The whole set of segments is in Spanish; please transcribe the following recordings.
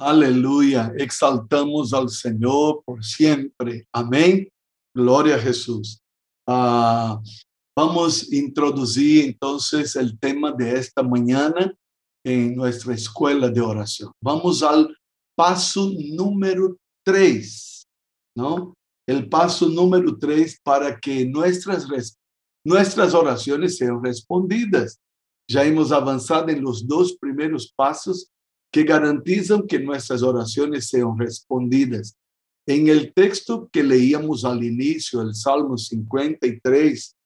Aleluya. Exaltamos al Señor por siempre. Amén. Gloria a Jesús. Ah, vamos a introducir entonces el tema de esta mañana en nuestra escuela de oración. Vamos al paso número tres, ¿no? El paso número tres para que nuestras, nuestras oraciones sean respondidas. Ya hemos avanzado en los dos primeros pasos que garantizan que nuestras oraciones sean respondidas. En el texto que leíamos al inicio, el Salmo 53,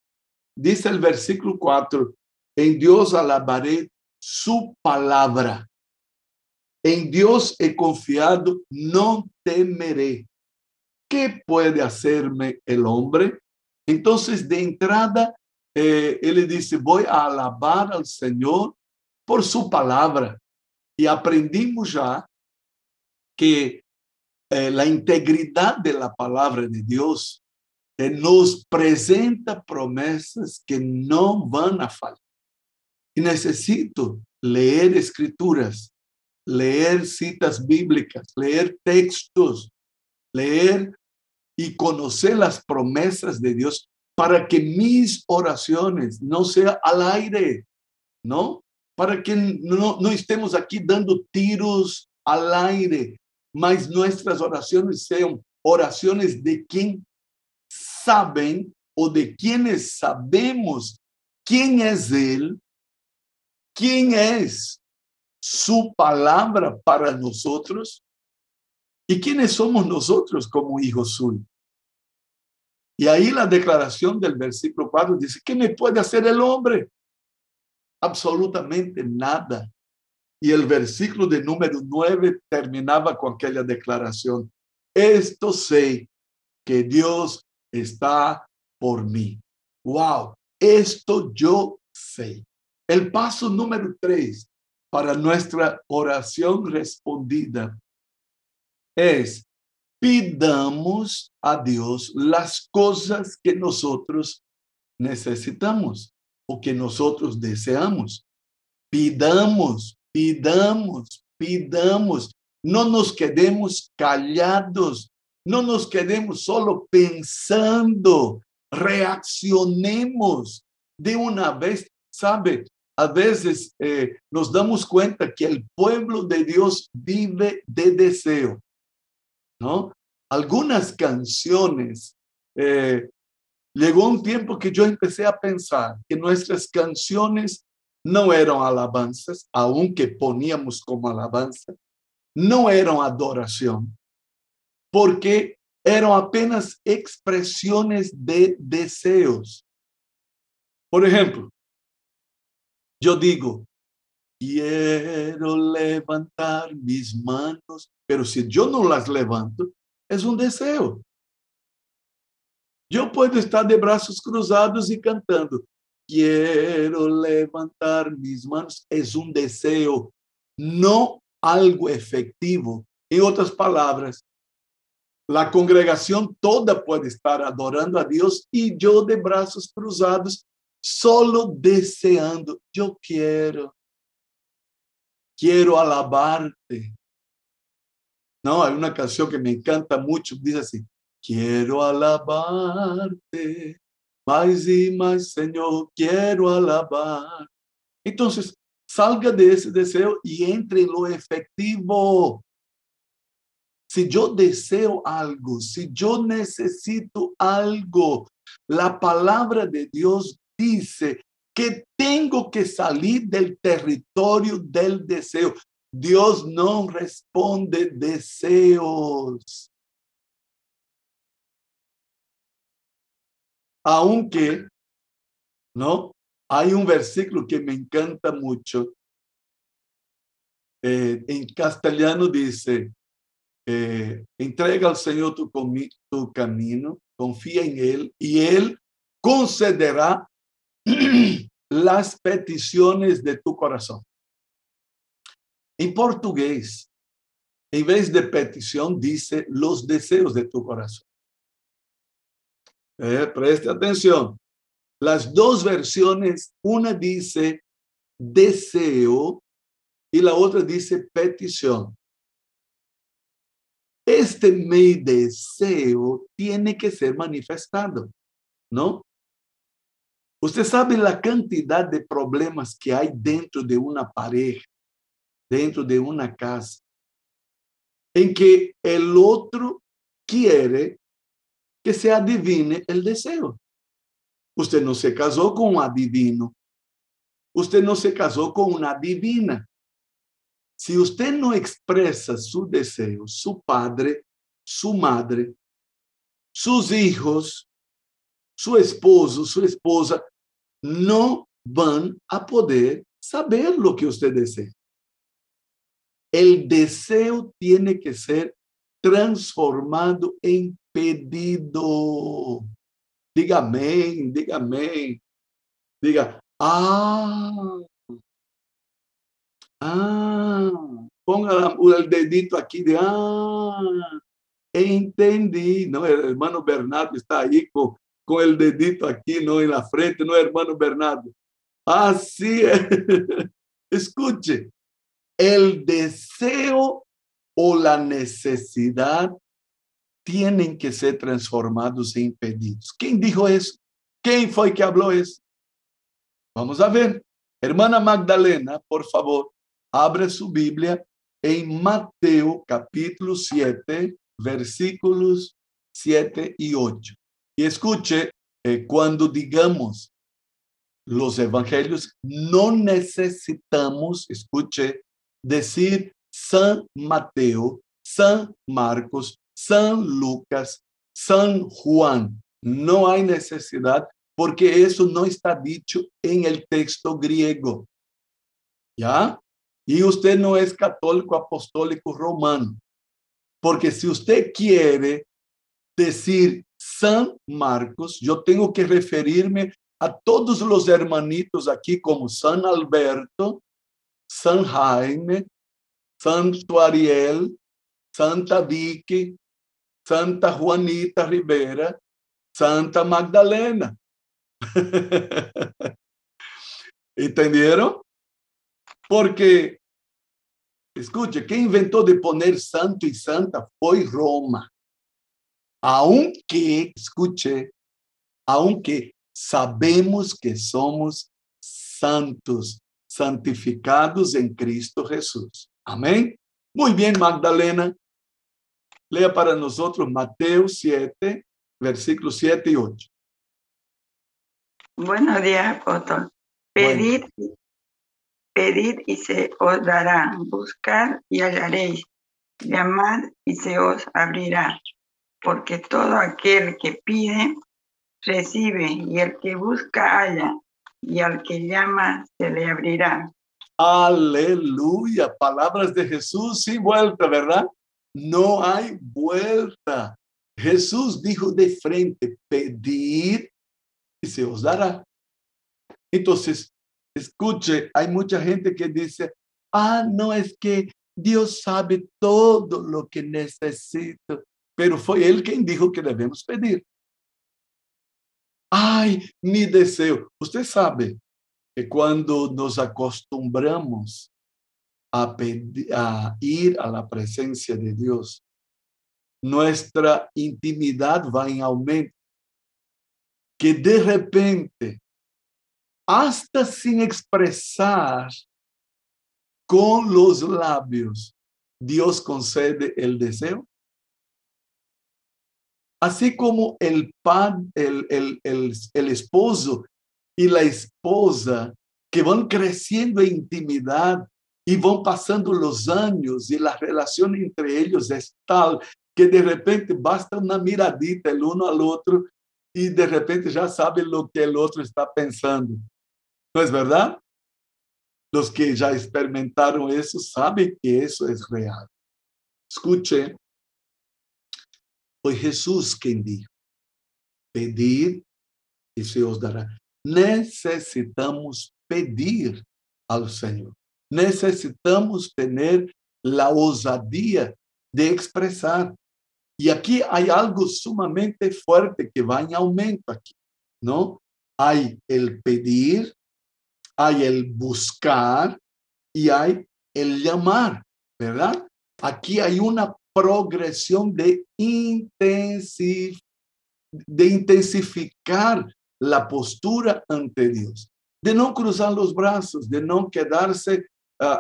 dice el versículo 4, en Dios alabaré su palabra. En Dios he confiado, no temeré. ¿Qué puede hacerme el hombre? Entonces, de entrada, eh, él dice, voy a alabar al Señor por su palabra. Y aprendimos ya que eh, la integridad de la palabra de Dios eh, nos presenta promesas que no van a faltar. Y necesito leer escrituras, leer citas bíblicas, leer textos, leer y conocer las promesas de Dios para que mis oraciones no sean al aire, ¿no? Para que no, no estemos aquí dando tiros al aire, mas nuestras oraciones sean oraciones de quien saben o de quienes sabemos quién es Él quién es su palabra para nosotros y quiénes somos nosotros como hijos suyos. Y ahí la declaración del versículo 4 dice, ¿qué me puede hacer el hombre? Absolutamente nada. Y el versículo de número 9 terminaba con aquella declaración, esto sé que Dios está por mí. Wow, esto yo sé. El paso número tres para nuestra oración respondida es pidamos a Dios las cosas que nosotros necesitamos o que nosotros deseamos. Pidamos, pidamos, pidamos. No nos quedemos callados, no nos quedemos solo pensando, reaccionemos de una vez. ¿Sabe? a veces eh, nos damos cuenta que el pueblo de Dios vive de deseo, ¿no? Algunas canciones, eh, llegó un tiempo que yo empecé a pensar que nuestras canciones no eran alabanzas, aunque poníamos como alabanza, no eran adoración, porque eran apenas expresiones de deseos. Por ejemplo, yo digo, quiero levantar mis manos, pero si yo no las levanto, es un deseo. Yo puedo estar de brazos cruzados y cantando, quiero levantar mis manos, es un deseo, no algo efectivo. En otras palabras, la congregación toda puede estar adorando a Dios y yo de brazos cruzados solo deseando, yo quiero, quiero alabarte. No, hay una canción que me encanta mucho, dice así, quiero alabarte, más y más, Señor, quiero alabar. Entonces, salga de ese deseo y entre en lo efectivo. Si yo deseo algo, si yo necesito algo, la palabra de Dios dice que tengo que salir del territorio del deseo. Dios no responde deseos. Aunque, ¿no? Hay un versículo que me encanta mucho. Eh, en castellano dice, eh, entrega al Señor tu, tu camino, confía en Él y Él concederá las peticiones de tu corazón. En portugués, en vez de petición, dice los deseos de tu corazón. Eh, preste atención. Las dos versiones, una dice deseo y la otra dice petición. este mi deseo tiene que ser manifestado, ¿no? Usted sabe la cantidad de problemas que hay dentro de una pareja, dentro de una casa, en que el otro quiere que se adivine el deseo. Usted no se casó con un adivino. Usted no se casó con una divina. Si usted no expresa su deseo, su padre, su madre, sus hijos, su esposo, su esposa, no van a poder saber lo que usted desea. El deseo tiene que ser transformado en pedido. Diga amén, diga amén. Diga, ah, ah, ponga el dedito aquí de, ah, entendí. No, el hermano Bernardo está ahí con, o dedito aqui, não na frente, não, hermano Bernardo? Assim é. Escute, el deseo o la necesidad tienen que ser transformados em pedidos. Quem dijo isso? Quem foi que falou isso? Vamos a ver. Hermana Magdalena, por favor, abra sua Bíblia em Mateus capítulo 7, versículos 7 e 8. Y escuche, eh, cuando digamos los evangelios, no necesitamos, escuche, decir San Mateo, San Marcos, San Lucas, San Juan. No hay necesidad porque eso no está dicho en el texto griego. ¿Ya? Y usted no es católico apostólico romano. Porque si usted quiere decir San Marcos, yo tengo que referirme a todos los hermanitos aquí como San Alberto, San Jaime, Santo Ariel, Santa Vicky, Santa Juanita Rivera, Santa Magdalena. ¿Entendieron? Porque, escuche, quem inventou de poner santo e santa foi Roma. aunque, escuche, aunque sabemos que somos santos, santificados en Cristo Jesús. Amén. Muy bien, Magdalena. Lea para nosotros Mateo 7, versículos 7 y 8. Buenos días, apóstol. Pedid, pedid y se os dará. Buscar y hallaréis. Llamad y se os abrirá porque todo aquel que pide, recibe, y el que busca, halla, y al que llama, se le abrirá. Aleluya, palabras de Jesús sin vuelta, ¿verdad? No hay vuelta. Jesús dijo de frente, pedir y se os dará. Entonces, escuche, hay mucha gente que dice, ah, no es que Dios sabe todo lo que necesito. pero foi ele quem dijo que devemos pedir. Ai, mi deseo. Você sabe que quando nos acostumbramos a, ir a la presencia de Deus, nuestra intimidade vai em aumento. Que de repente, hasta sin expressar com los labios, Deus concede el deseo Así como el, pan, el, el, el, esposo y la esposa que van creciendo en intimidad y van pasando los años y la relación entre ellos es tal que de repente basta una miradita el uno al otro y de repente ya saben lo que el otro está pensando. ¿No es verdad? Los que ya experimentaron eso saben que eso es real. Escuche, foi Jesus quem dijo: Pedir e se os dará. Necessitamos pedir ao Senhor. Necessitamos ter a ousadia de expressar. E aqui há algo sumamente forte que vai em aumento aqui, não? Há o pedir, há o buscar e há o chamar, verdade? Aqui há uma progresión de, intensif de intensificar la postura ante Dios, de no cruzar los brazos, de no quedarse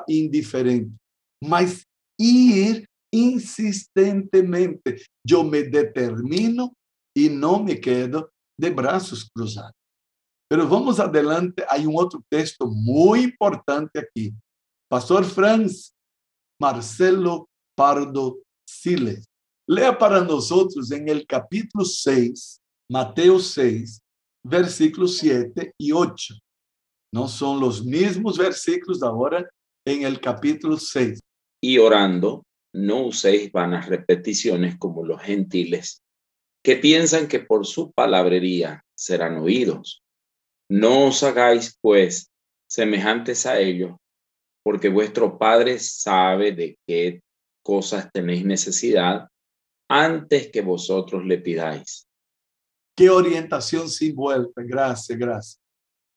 indiferente, mas ir insistentemente. Yo me determino y no me quedo de brazos cruzados. Pero vamos adelante, hay un otro texto muy importante aquí. Pastor Franz Marcelo Pardo Siles. Lea para nosotros en el capítulo 6, Mateo 6, versículos 7 y 8. No son los mismos versículos ahora en el capítulo 6. Y orando, no uséis vanas repeticiones como los gentiles, que piensan que por su palabrería serán oídos. No os hagáis, pues, semejantes a ellos, porque vuestro Padre sabe de qué cosas tenéis necesidad antes que vosotros le pidáis. Qué orientación sin vuelta. Gracias, gracias.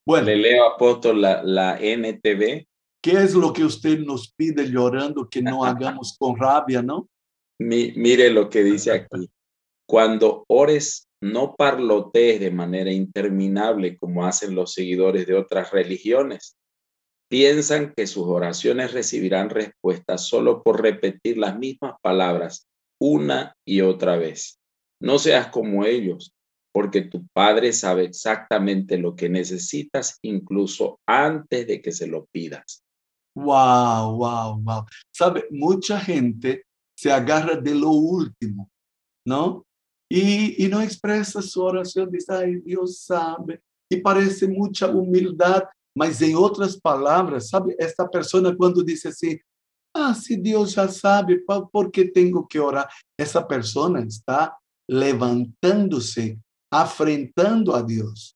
Bueno, le leo apóstol la, la NTV. ¿Qué es lo que usted nos pide llorando que no hagamos con rabia, no? mire lo que dice aquí. Cuando ores, no parlotees de manera interminable como hacen los seguidores de otras religiones. Piensan que sus oraciones recibirán respuesta solo por repetir las mismas palabras una y otra vez. No seas como ellos, porque tu Padre sabe exactamente lo que necesitas incluso antes de que se lo pidas. Wow, wow, wow. Sabe, mucha gente se agarra de lo último, ¿no? Y, y no expresa su oración, dice, ay, Dios sabe. Y parece mucha humildad, mas en otras palabras, sabe, esta persona cuando dice así, ah, si Dios ya sabe, ¿por qué tengo que orar? Esa persona está levantándose afrentando a Dios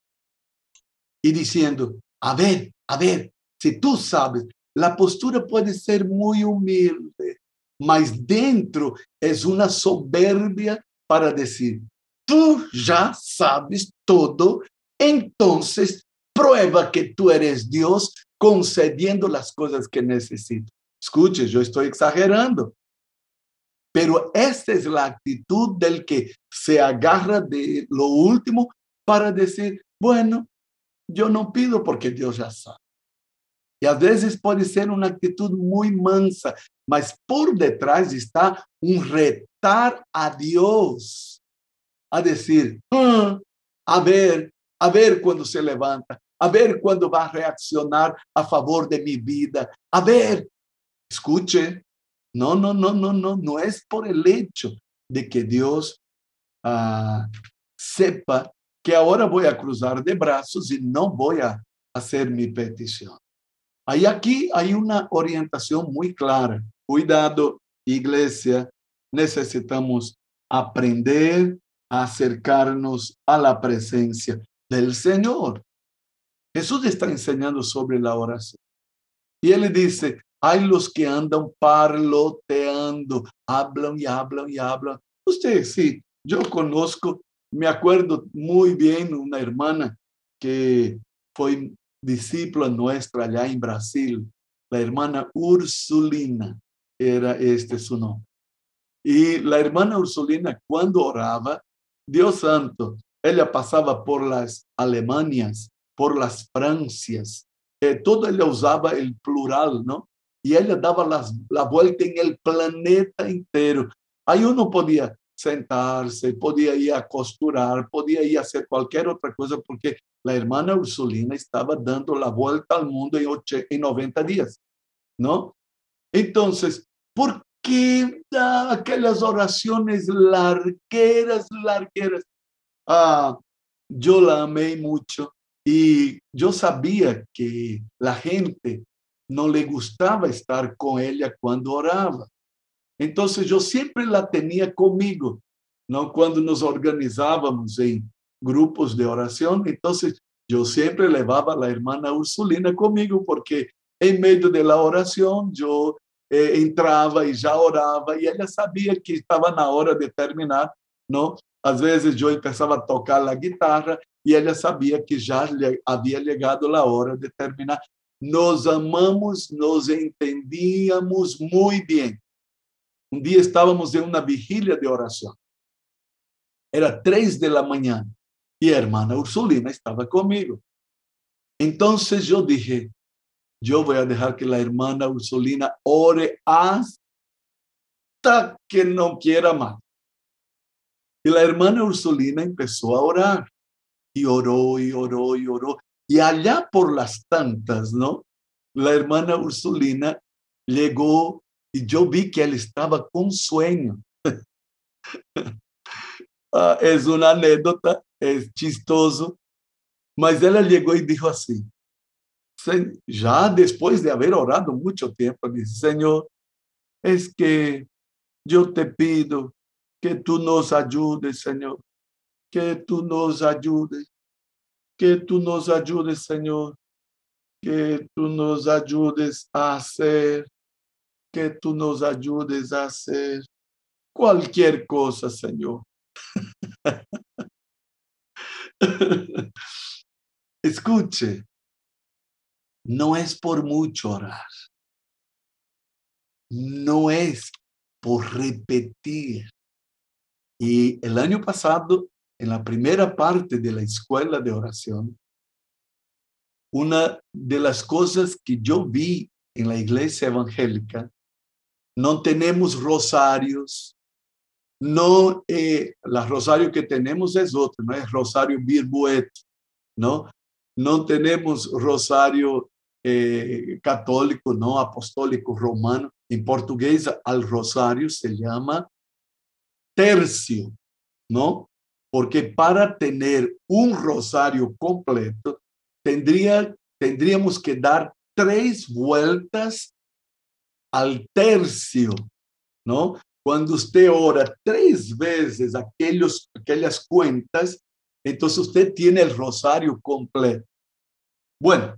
y diciendo, a ver, a ver, si tú sabes, la postura puede ser muy humilde, mas dentro es una soberbia para decir, tú ya sabes todo, entonces prueba que tú eres Dios concediendo las cosas que necesito. Escuche, yo estoy exagerando, pero esta es la actitud del que se agarra de lo último para decir, bueno, yo no pido porque Dios ya sabe. Y a veces puede ser una actitud muy mansa, mas por detrás está un retar a Dios a decir, ah, a ver, a ver cuando se levanta, a ver cuando va a reaccionar a favor de mi vida, a ver, escuche, no, no, no, no, no, no es por el hecho de que Dios ah, sepa que ahora voy a cruzar de brazos y no voy a hacer mi petición. Ahí aquí hay una orientación muy clara. Cuidado, iglesia, necesitamos aprender a acercarnos a la presencia del Señor. Jesús está enseñando sobre la oración. Y él dice, hay los que andan parloteando, hablan y hablan y hablan. Usted sí, yo conozco, me acuerdo muy bien una hermana que fue discípula nuestra allá en Brasil, la hermana Ursulina, era este su nombre. Y la hermana Ursulina cuando oraba, Dios santo, ella pasaba por las Alemanias, por las Francias, eh, todo ella usaba el plural, ¿no? y ella daba las, la vuelta en el planeta entero. Ahí uno podía sentarse, podía ir a costurar, podía ir a hacer cualquier otra cosa, porque la hermana Ursulina estaba dando la vuelta al mundo en, en 90 días, ¿no? Entonces, ¿por qué da aquellas oraciones largueras, largueras? Ah, yo la amé mucho y yo sabía que la gente no le gustaba estar con ella cuando oraba. Entonces yo siempre la tenía conmigo, ¿no? Cuando nos organizábamos en grupos de oración, entonces yo siempre llevaba a la hermana Ursulina conmigo porque en medio de la oración yo eh, entraba y ya oraba y ella sabía que estaba na hora de terminar, ¿no? Às vezes yo empezaba a tocar la guitarra y ella sabía que ya había llegado la hora de terminar nos amamos, nos entendíamos muy bien. un día estábamos en una vigilia de oración. Era tres de la mañana y hermana Ursulina estaba conmigo. Entonces yo dije, yo voy a dejar que la hermana Ursulina ore hasta que no quiera más. Y la hermana Ursulina empezó a orar y oró y oró y oró. Y allá por las tantas, ¿no? La hermana Ursulina llegó y yo vi que él estaba con sueño. Ah, es una anécdota, es chistoso, mas ella llegó y dijo así, ya después de haber orado mucho tiempo, dice, Señor, es que yo te pido que tú nos ayudes, Señor, que tú nos ayudes, que tú nos ayudes, Señor, que tú nos ayudes a hacer, que tú nos ayudes a hacer cualquier cosa, Señor. Escuche, no es por mucho orar, no es por repetir. Y el año pasado, en la primera parte de la escuela de oración, una de las cosas que yo vi en la iglesia evangélica, no tenemos rosarios, no, eh, la rosario que tenemos es otra, no es rosario birbuet, ¿no? No tenemos rosario eh, católico, no apostólico romano. En portugués al rosario se llama tercio, ¿no? Porque para tener un rosario completo, tendría, tendríamos que dar tres vueltas al tercio, ¿no? Cuando usted ora tres veces aquellos, aquellas cuentas, entonces usted tiene el rosario completo. Bueno,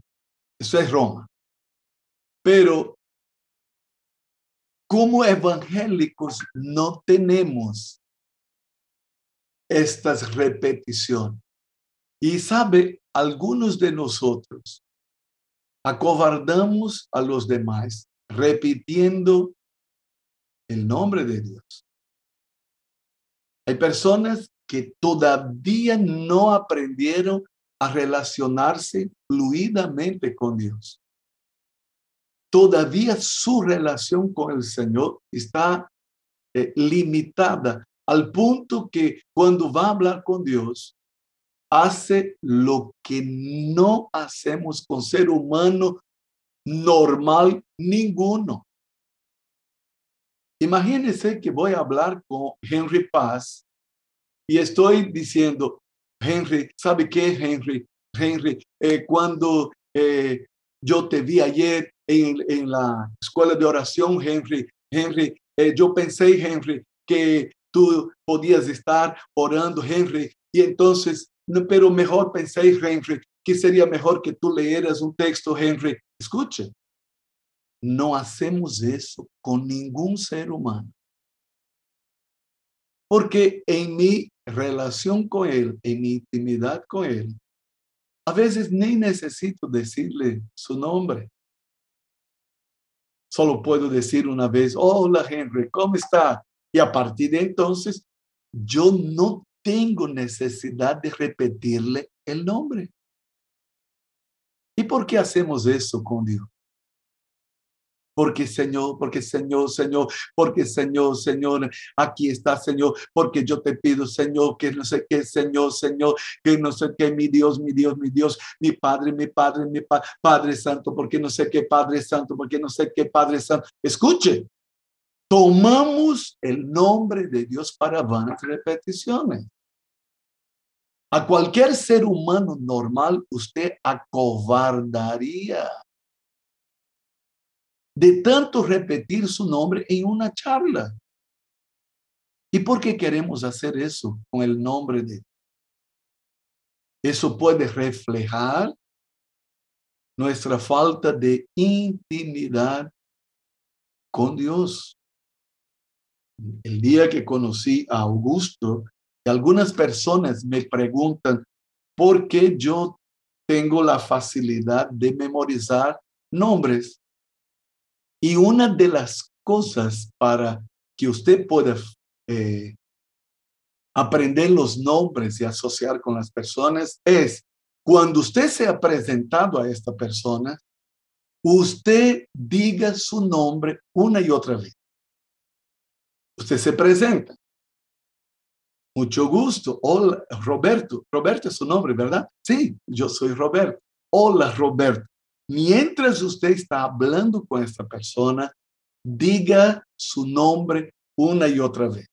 eso es Roma. Pero como evangélicos no tenemos estas repeticiones. Y sabe, algunos de nosotros acovardamos a los demás repitiendo el nombre de Dios. Hay personas que todavía no aprendieron a relacionarse fluidamente con Dios. Todavía su relación con el Señor está eh, limitada al punto que cuando va a hablar con Dios, hace lo que no hacemos con ser humano normal ninguno. Imagínense que voy a hablar con Henry Paz y estoy diciendo, Henry, ¿sabe qué, Henry? Henry, eh, cuando eh, yo te vi ayer en, la escuela de oración, Henry, Henry, eh, yo pensé, Henry, que tú podías estar orando, Henry, y entonces, no, pero mejor pensé, Henry, que sería mejor que tú leyeras un texto, Henry. Escuche, no hacemos eso con ningún ser humano. Porque en mi relación con Él, en mi intimidad con Él, a veces ni necesito decirle su nombre. Solo puedo decir una vez, hola Henry, ¿cómo está? Y a partir de entonces, yo no tengo necesidad de repetirle el nombre. ¿Y por qué hacemos eso con Dios? Porque Señor, porque Señor, Señor, porque Señor, Señor, aquí está Señor, porque yo te pido Señor, que no sé qué, Señor, Señor, que no sé qué, mi Dios, mi Dios, mi Dios, mi Padre, mi Padre, mi Padre Santo, porque no sé qué Padre Santo, porque no sé qué Padre Santo. Escuche, tomamos el nombre de Dios para vanas repeticiones. A cualquier ser humano normal usted acobardaría de tanto repetir su nombre en una charla. ¿Y por qué queremos hacer eso con el nombre de? Eso puede reflejar nuestra falta de intimidad con Dios. El día que conocí a Augusto, algunas personas me preguntan por qué yo tengo la facilidad de memorizar nombres. Y una de las cosas para que usted pueda eh, aprender los nombres y asociar con las personas es cuando usted se ha presentado a esta persona, usted diga su nombre una y otra vez. Usted se presenta. Mucho gusto. Hola, Roberto. Roberto es su nombre, ¿verdad? Sí, yo soy Roberto. Hola, Roberto. Mientras usted está hablando con esta persona, diga su nombre una y otra vez.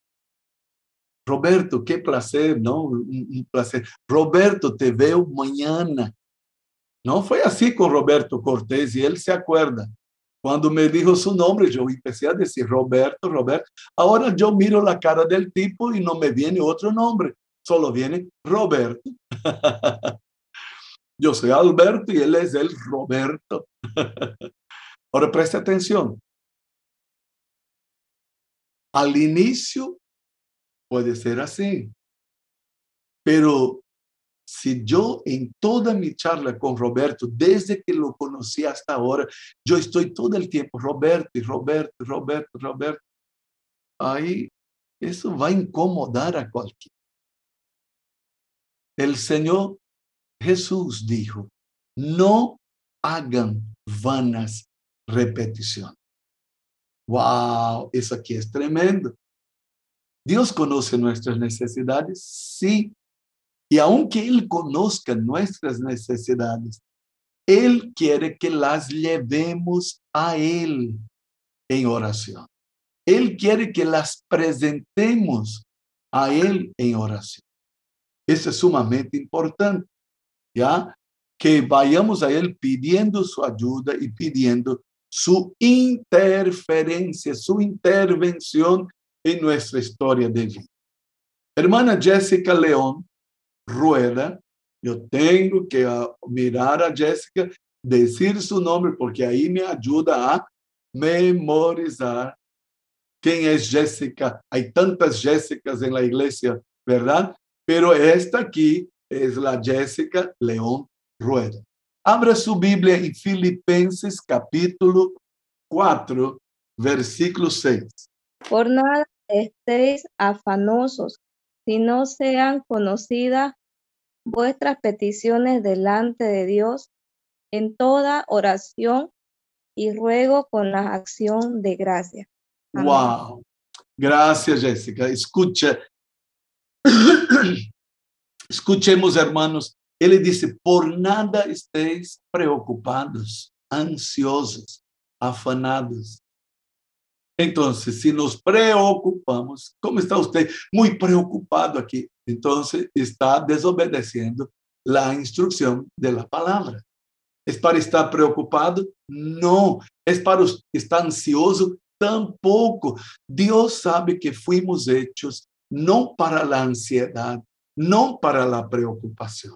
Roberto, qué placer, ¿no? Un, placer. Roberto, te veo mañana. No fue así con Roberto Cortés y él se acuerda. Cuando me dijo su nombre, yo empecé a decir Roberto, Roberto. Ahora yo miro la cara del tipo y no me viene otro nombre, solo viene Roberto. yo soy Alberto y él es el Roberto. Ahora preste atención. Al inicio puede ser así, pero si yo en toda mi charla con Roberto, desde que lo conocí hasta ahora, yo estoy todo el tiempo, Roberto, y Roberto, Roberto, Roberto, ahí eso va a incomodar a cualquiera. El Señor Jesús dijo, no hagan vanas repeticiones. Wow, eso aquí es tremendo. Dios conoce nuestras necesidades, sí, y aunque Él conozca nuestras necesidades, Él quiere que las llevemos a Él en oración. Él quiere que las presentemos a Él en oración. Eso es sumamente importante, ¿ya? Que vayamos a Él pidiendo su ayuda y pidiendo su interferencia, su intervención en nuestra historia de vida. Hermana Jessica León Rueda, yo tengo que ah, mirar a Jessica, decir su nombre, porque ahí me ayuda a memorizar quién es Jessica. Hay tantas Jessicas en la iglesia, ¿verdad? Pero esta aquí es la Jessica León Rueda. Abra su Biblia en Filipenses capítulo 4, versículo 6. Por nada estéis afanosos, si no sean conocidas vuestras peticiones delante de Dios en toda oración y ruego con la acción de gracia. Wow. Gracias, Jessica. Escucha. Escuchemos, hermanos. Él dice, por nada estéis preocupados, ansiosos, afanados. Entonces, si nos preocupamos, ¿cómo está usted? Muy preocupado aquí. Entonces, está desobedeciendo la instrucción de la palabra. ¿Es para estar preocupado? No. ¿Es para estar ansioso? Tampoco. Dios sabe que fuimos hechos no para la ansiedad, no para la preocupación.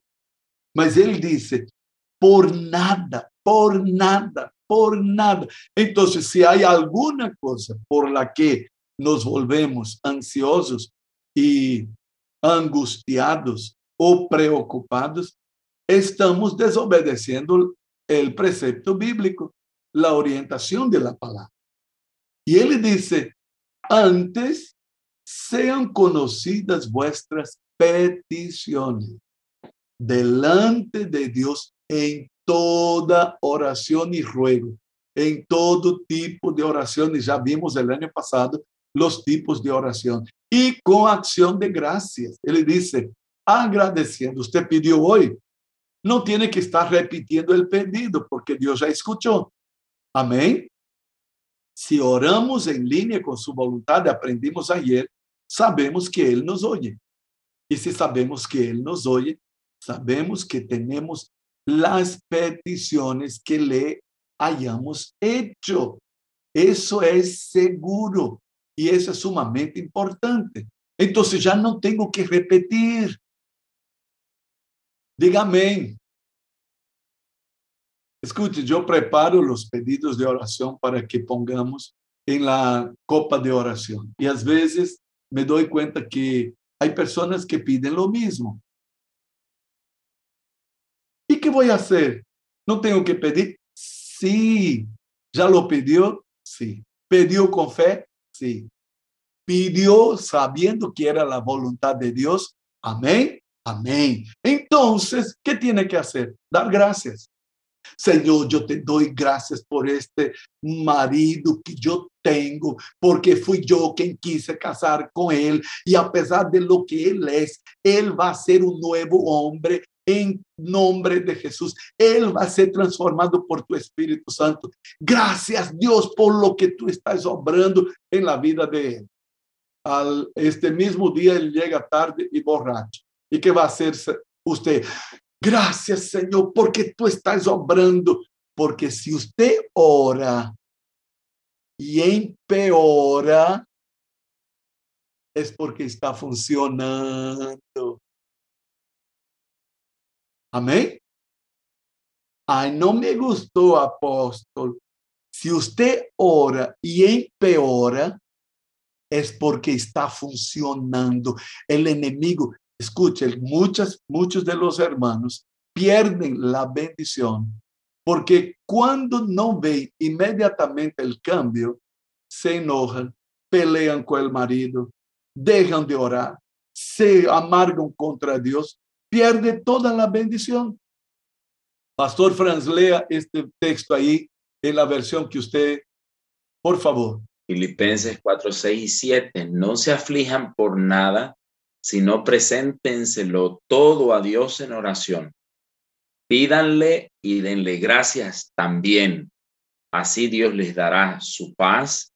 Mas Él dice, por nada, por nada, por nada. Entonces, si hay alguna cosa por la que nos volvemos ansiosos y angustiados o preocupados, estamos desobedeciendo el precepto bíblico, la orientación de la palabra. Y él dice, antes sean conocidas vuestras peticiones delante de Dios en toda oración y ruego, en todo tipo de oraciones. Ya vimos el año pasado los tipos de oración. Y con acción de gracias. Él dice, agradeciendo. Usted pidió hoy. No tiene que estar repitiendo el pedido porque Dios ya escuchó. Amén. Si oramos en línea con su voluntad, aprendimos ayer, sabemos que Él nos oye. Y si sabemos que Él nos oye, sabemos que tenemos las peticiones que le hayamos hecho. Eso es seguro y eso es sumamente importante. Entonces ya no tengo que repetir. Dígame. Escute, yo preparo los pedidos de oración para que pongamos en la copa de oración. Y a veces me doy cuenta que hay personas que piden lo mismo. ¿Y qué voy a hacer? ¿No tengo que pedir? Sí. ¿Ya lo pidió? Sí. ¿Pidió con fe? Sí. pidió sabiendo que era la voluntad de Dios. Amén, amén. Entonces, ¿qué tiene que hacer? Dar gracias. Señor, yo te doy gracias por este marido que yo tengo, porque fui yo quien quise casar con él y a pesar de lo que él es, él va a ser un nuevo hombre en nombre de Jesús. Él va a ser transformado por tu Espíritu Santo. Gracias Dios por lo que tú estás obrando en la vida de él. Al este mismo día él llega tarde y borracho. ¿Y qué va a hacer usted? Gracias Señor porque tú estás obrando. Porque si usted ora y empeora, es porque está funcionando. Amém? Ai, não me gostou, apóstolo. Se você ora e empeora, é porque está funcionando. O inimigo, escute, muitos, muitos de los hermanos pierden la bendición porque quando não vem imediatamente o cambio, se enojan, pelean com o marido, deixam de orar, se amargam contra Deus pierde toda la bendición. Pastor Franz, lea este texto ahí en la versión que usted, por favor. Filipenses 4, 6 y 7. No se aflijan por nada, sino preséntenselo todo a Dios en oración. Pídanle y denle gracias también. Así Dios les dará su paz,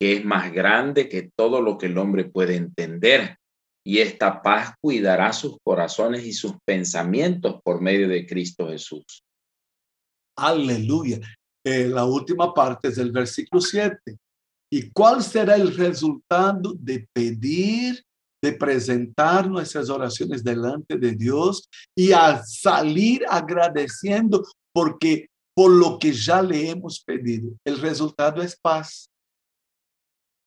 que es más grande que todo lo que el hombre puede entender y esta paz cuidará sus corazones y sus pensamientos por medio de Cristo Jesús. Aleluya. Eh, la última parte es del versículo 7. ¿Y cuál será el resultado de pedir, de presentar nuestras oraciones delante de Dios y a salir agradeciendo porque por lo que ya le hemos pedido? El resultado es paz.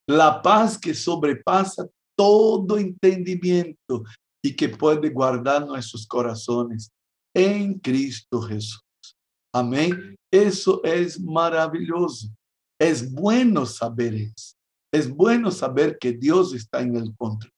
La paz que sobrepasa todo entendimiento y que puede guardar nuestros corazones en Cristo Jesús. Amén. Eso es maravilloso. Es bueno saber eso. Es bueno saber que Dios está en el control.